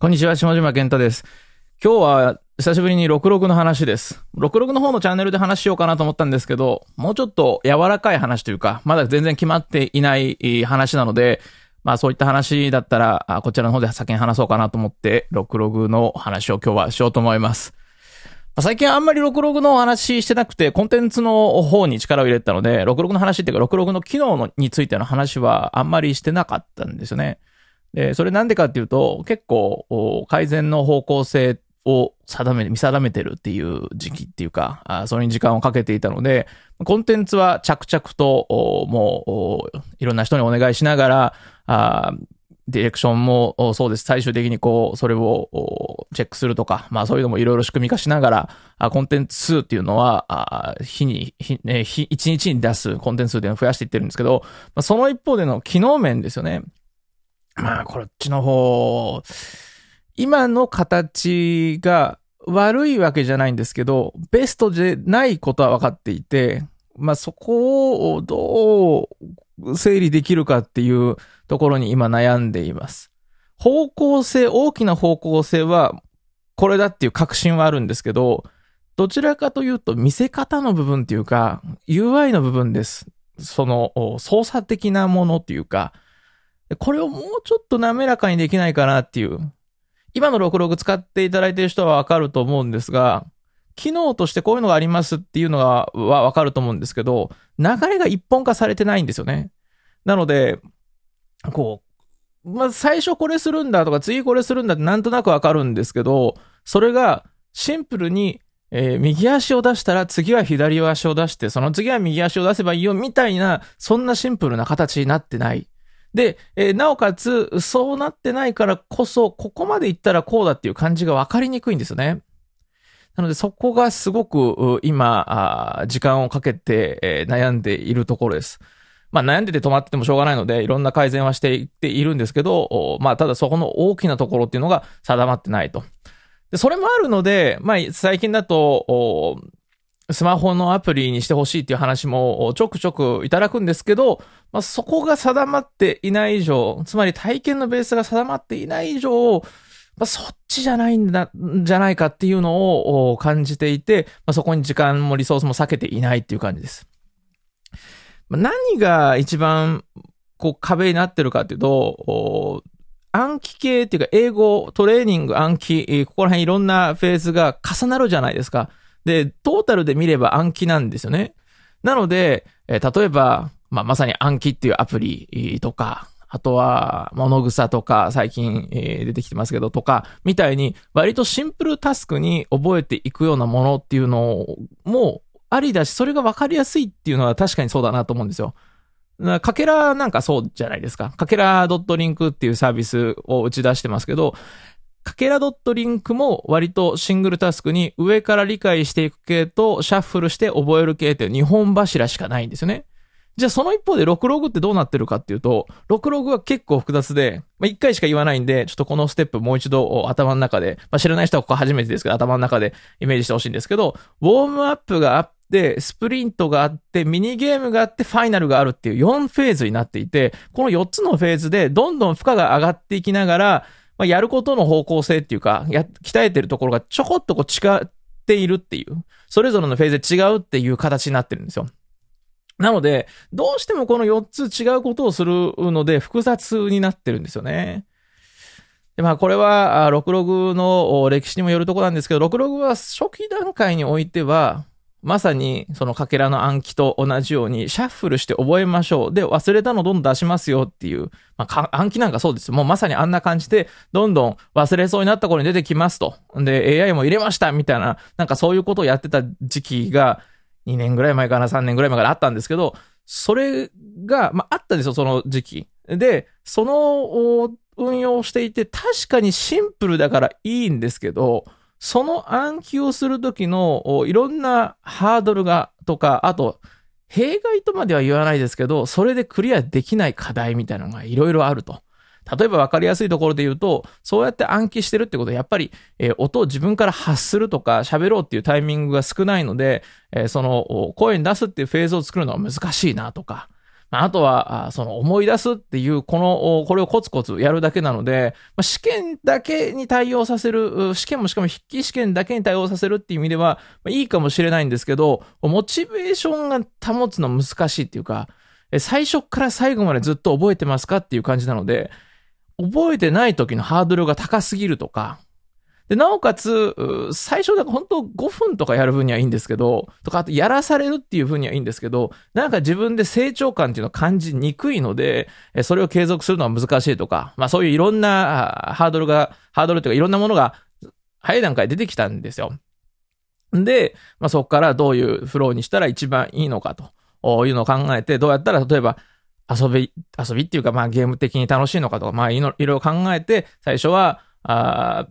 こんにちは、下島健太です。今日は久しぶりに66の話です。66の方のチャンネルで話しようかなと思ったんですけど、もうちょっと柔らかい話というか、まだ全然決まっていない話なので、まあそういった話だったら、こちらの方で先に話そうかなと思って、66の話を今日はしようと思います。最近あんまり66の話してなくて、コンテンツの方に力を入れたので、66の話っていうか、66の機能のについての話はあんまりしてなかったんですよね。で、それなんでかっていうと、結構、改善の方向性を定め、見定めてるっていう時期っていうか、あそれに時間をかけていたので、コンテンツは着々と、もう、いろんな人にお願いしながら、あディレクションもそうです。最終的にこう、それをチェックするとか、まあそういうのもいろいろ仕組み化しながら、コンテンツ数っていうのは、日に、日、日、一日に出すコンテンツ数っていうのを増やしていってるんですけど、その一方での機能面ですよね。まあ、こっちの方、今の形が悪いわけじゃないんですけど、ベストでないことは分かっていて、まあそこをどう整理できるかっていうところに今悩んでいます。方向性、大きな方向性はこれだっていう確信はあるんですけど、どちらかというと見せ方の部分っていうか、UI の部分です。その操作的なものっていうか、これをもうちょっと滑らかにできないかなっていう。今の66使っていただいている人はわかると思うんですが、機能としてこういうのがありますっていうのはわかると思うんですけど、流れが一本化されてないんですよね。なので、こう、まず最初これするんだとか次これするんだってなんとなくわかるんですけど、それがシンプルに、えー右足を出したら次は左足を出して、その次は右足を出せばいいよみたいな、そんなシンプルな形になってない。で、えーなおかつ、そうなってないからこそ、ここまでいったらこうだっていう感じが分かりにくいんですよね。なので、そこがすごく、今、時間をかけて、えー悩んでいるところです。まあ、悩んでて止まっててもしょうがないので、いろんな改善はしていっているんですけど、まあ、ただそこの大きなところっていうのが定まってないと。で、それもあるので、まあ、最近だと、スマホのアプリにしてほしいっていう話もちょくちょくいただくんですけど、まあ、そこが定まっていない以上、つまり体験のベースが定まっていない以上、まあ、そっちじゃないんだ、じゃないかっていうのを感じていて、まあ、そこに時間もリソースも避けていないっていう感じです。まあ、何が一番こう壁になってるかっていうと、暗記系っていうか英語、トレーニング、暗記、ここら辺いろんなフェーズが重なるじゃないですか。で、トータルで見れば暗記なんですよね。なので、えー例えば、まあ、まさに暗記っていうアプリとか、あとは、物草とか、最近、えー出てきてますけど、とか、みたいに、割とシンプルタスクに覚えていくようなものっていうのも、ありだし、それが分かりやすいっていうのは確かにそうだなと思うんですよ。なかけらなんかそうじゃないですか。かけら .link っていうサービスを打ち出してますけど、かけら .link も割とシングルタスクに上から理解していく系とシャッフルして覚える系っていう2本柱しかないんですよね。じゃあその一方で6ログってどうなってるかっていうと、6ログは結構複雑で、まあ、1回しか言わないんで、ちょっとこのステップもう一度頭の中で、まあ、知らない人はここ初めてですけど、頭の中でイメージしてほしいんですけど、ウォームアップがあって、スプリントがあって、ミニゲームがあって、ファイナルがあるっていう4フェーズになっていて、この4つのフェーズでどんどん負荷が上がっていきながら、まあ、やることの方向性っていうか、や、鍛えてるところがちょこっとこう違っているっていう、それぞれのフェーズで違うっていう形になってるんですよ。なので、どうしてもこの4つ違うことをするので複雑になってるんですよね。でまあこれは、あ66の歴史にもよるとこなんですけど、66は初期段階においては、まさにそのかけらの暗記と同じようにシャッフルして覚えましょう。で、忘れたのどんどん出しますよっていう、まあ暗記なんかそうです。もうまさにあんな感じで、どんどん忘れそうになった頃に出てきますと。で、AI も入れましたみたいな、なんかそういうことをやってた時期が、2年ぐらい前かな、3年ぐらい前からあったんですけど、それが、まあ、あったんですよ、その時期。で、その運用をしていて、確かにシンプルだからいいんですけど、その暗記をするときのいろんなハードルが、とか、あと、弊害とまでは言わないですけど、それでクリアできない課題みたいなのがいろいろあると。例えば分かりやすいところで言うと、そうやって暗記してるってことは、やっぱり、えー音を自分から発するとか喋ろうっていうタイミングが少ないので、えーその声に出すっていうフェーズを作るのは難しいなとか、あ、とは、その思い出すっていう、この、これをコツコツやるだけなので、まあ、試験だけに対応させる、試験もしかも筆記試験だけに対応させるっていう意味では、まあ、いいかもしれないんですけど、モチベーションが保つの難しいっていうか、最初から最後までずっと覚えてますかっていう感じなので、覚えてない時のハードルが高すぎるとか、で、なおかつ、最初だから本当5分とかやる分にはいいんですけど、とか、あとやらされるっていう分にはいいんですけど、なんか自分で成長感っていうのを感じにくいので、それを継続するのは難しいとか、まあそういういろんなハードルが、ハードルというかいろんなものが早い段階で出てきたんですよ。で、まあそこからどういうフローにしたら一番いいのかというのを考えて、どうやったら例えば遊び、遊びっていうかまあゲーム的に楽しいのかとか、まあいろいろ考えて、最初は、あ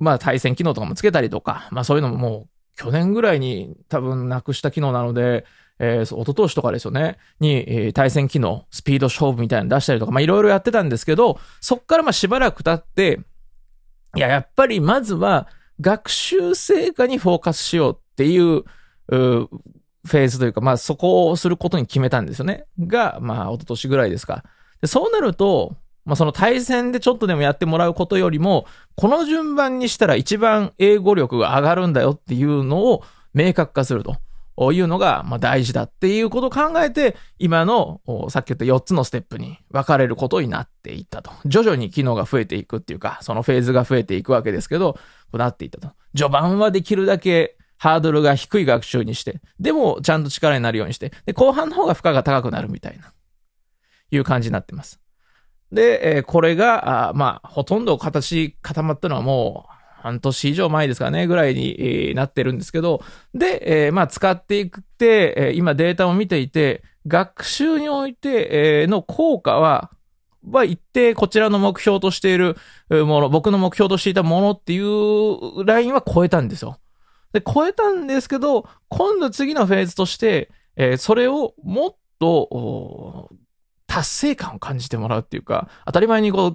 まあ対戦機能とかもつけたりとか、まあそういうのももう去年ぐらいに多分なくした機能なので、えー、一昨年とかですよね、に、えー、対戦機能、スピード勝負みたいなの出したりとか、まあいろいろやってたんですけど、そっからまあしばらく経って、いや、やっぱりまずは学習成果にフォーカスしようっていう、うフェーズというか、まあそこをすることに決めたんですよね。が、まあ一昨年ぐらいですか。でそうなると、まあ、その対戦でちょっとでもやってもらうことよりも、この順番にしたら一番英語力が上がるんだよっていうのを明確化すると。いうのが、ま大事だっていうことを考えて、今の、さっき言った4つのステップに分かれることになっていったと。徐々に機能が増えていくっていうか、そのフェーズが増えていくわけですけど、こうなっていったと。序盤はできるだけハードルが低い学習にして、でもちゃんと力になるようにして、で、後半の方が負荷が高くなるみたいな、いう感じになってます。で、え、これが、あまあ、ほとんど形固まったのはもう、半年以上前ですかね、ぐらいに、なってるんですけど、で、えー、まあ、使っていくって、え、今データを見ていて、学習において、の効果は、は一定こちらの目標としているもの、僕の目標としていたものっていうラインは超えたんですよ。で、超えたんですけど、今度次のフェーズとして、え、それをもっと、達成感を感じてもらうっていうか、当たり前にこ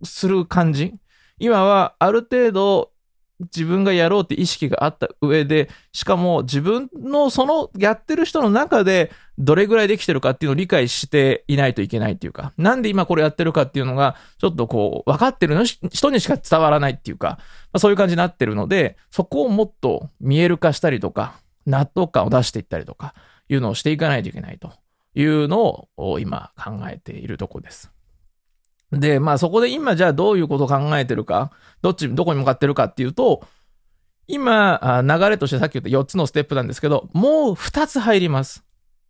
う、する感じ。今はある程度自分がやろうって意識があった上で、しかも自分のそのやってる人の中でどれぐらいできてるかっていうのを理解していないといけないっていうか、なんで今これやってるかっていうのが、ちょっとこう、分かってるの人にしか伝わらないっていうか、まあ、そういう感じになってるので、そこをもっと見える化したりとか、納得感を出していったりとか、いうのをしていかないといけないと。いうのを今考えているとこです。で、まあそこで今じゃあどういうことを考えてるか、どっち、どこに向かってるかっていうと、今、流れとしてさっき言った4つのステップなんですけど、もう2つ入ります。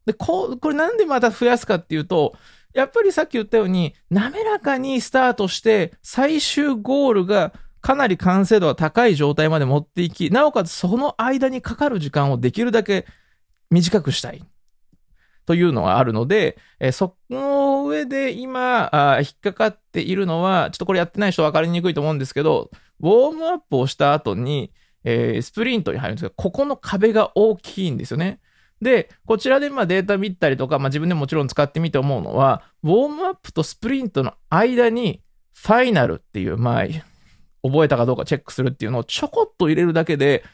で、こう、これなんでまた増やすかっていうと、やっぱりさっき言ったように、滑らかにスタートして、最終ゴールがかなり完成度が高い状態まで持っていき、なおかつその間にかかる時間をできるだけ短くしたい。というのがあるので、えその上で今あ、引っかかっているのは、ちょっとこれやってない人分かりにくいと思うんですけど、ウォームアップをした後に、えー、スプリントに入るんですけど、ここの壁が大きいんですよね。で、こちらでまあデータ見たりとか、まあ自分でもちろん使ってみて思うのは、ウォームアップとスプリントの間に、ファイナルっていう、まあ、覚えたかどうかチェックするっていうのをちょこっと入れるだけで、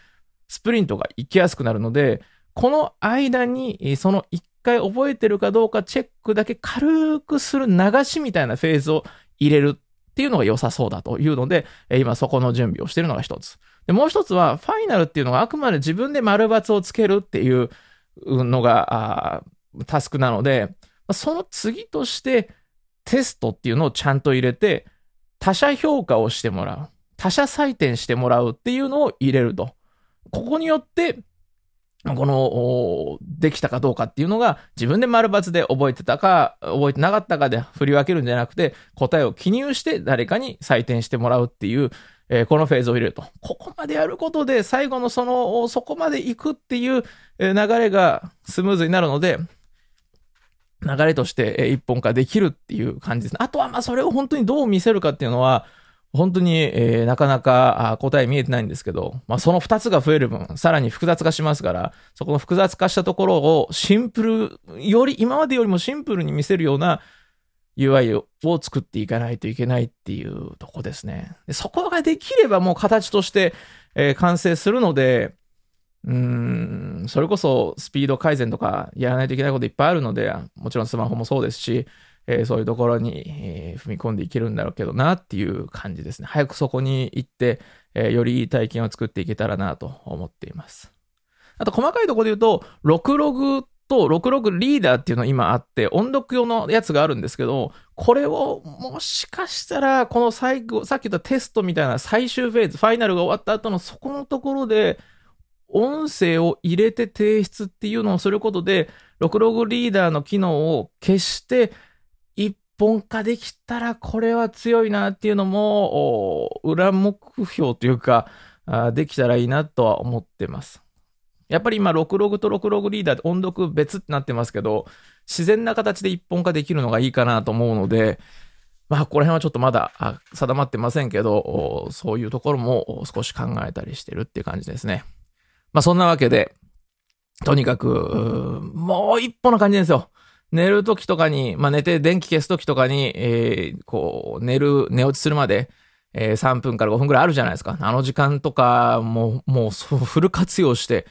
スプリントが行きやすくなるので、この間に、その1回覚えてるかどうかチェックだけ軽くする流しみたいなフェーズを入れるっていうのが良さそうだというので、今そこの準備をしているのが一つ。で、もう一つは、ファイナルっていうのがあくまで自分で丸抜をつけるっていうのが、タスクなので、その次としてテストっていうのをちゃんと入れて、他者評価をしてもらう。他者採点してもらうっていうのを入れると。ここによって、この、できたかどうかっていうのが自分で丸抜で覚えてたか、覚えてなかったかで振り分けるんじゃなくて、答えを記入して誰かに採点してもらうっていう、えー、このフェーズを入れると。ここまでやることで、最後のその、そこまで行くっていう流れがスムーズになるので、流れとして一本化できるっていう感じですね。あとは、ま、それを本当にどう見せるかっていうのは、本当に、えー、なかなか答え見えてないんですけど、まあ、その二つが増える分、さらに複雑化しますから、そこの複雑化したところをシンプル、より、今までよりもシンプルに見せるような UI を作っていかないといけないっていうとこですね。でそこができればもう形として、えー、完成するので、うー、ん、それこそスピード改善とかやらないといけないこといっぱいあるので、もちろんスマホもそうですし、えー、そういうところに、えー、踏み込んでいけるんだろうけどなっていう感じですね。早くそこに行って、えー、よりいい体験を作っていけたらなと思っています。あと細かいところで言うと、6ログと66リーダーっていうの今あって、音読用のやつがあるんですけど、これをもしかしたら、この最後、さっき言ったテストみたいな最終フェーズ、ファイナルが終わった後のそこのところで、音声を入れて提出っていうのをすることで、66リーダーの機能を消して、本化できたらこれは強いなっていうのも、裏目標というか、できたらいいなとは思ってます。やっぱり今、66と66リーダーで音読別ってなってますけど、自然な形で一本化できるのがいいかなと思うので、まあ、ここら辺はちょっとまだ定まってませんけど、そういうところも少し考えたりしてるっていう感じですね。まあ、そんなわけで、とにかく、もう一歩の感じですよ。寝るときとかに、まあ、寝て電気消すときとかに、えー、こう、寝る、寝落ちするまで、えー、3分から5分くらいあるじゃないですか。あの時間とか、もう、もう、フル活用して、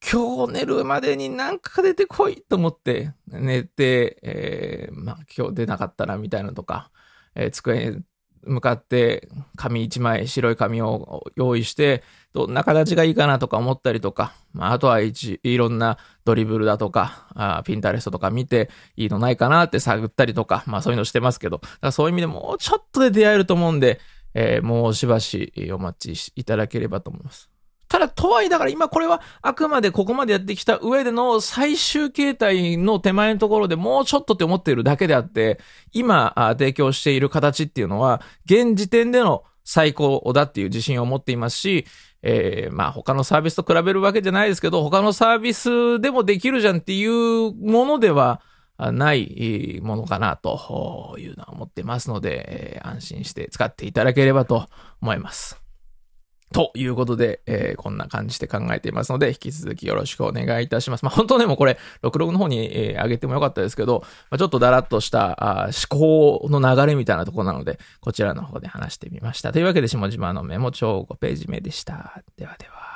今日寝るまでになんか出てこいと思って寝て、えー、まあ今日出なかったなみたいなとか、えー、机向かって紙一枚、白い紙を用意して、どんな形がいいかなとか思ったりとか、まあ、あとは、いろんなドリブルだとか、あピンタレストとか見ていいのないかなって探ったりとか、まあそういうのしてますけど、だからそういう意味でもうちょっとで出会えると思うんで、えー、もうしばしお待ちいただければと思います。ただ、とはいえ、だから今これはあくまでここまでやってきた上での最終形態の手前のところでもうちょっとって思っているだけであって、今提供している形っていうのは、現時点での最高だっていう自信を持っていますし、えー、まあ他のサービスと比べるわけじゃないですけど、他のサービスでもできるじゃんっていうものではないものかなというのは思ってますので、安心して使っていただければと思います。ということで、えー、こんな感じで考えていますので、引き続きよろしくお願いいたします。まあ、本当でもこれ、66の方に、えー、上げてもよかったですけど、まあ、ちょっとだらっとしたあ思考の流れみたいなとこなので、こちらの方で話してみました。というわけで、下島のメモ帳5ページ目でした。ではでは。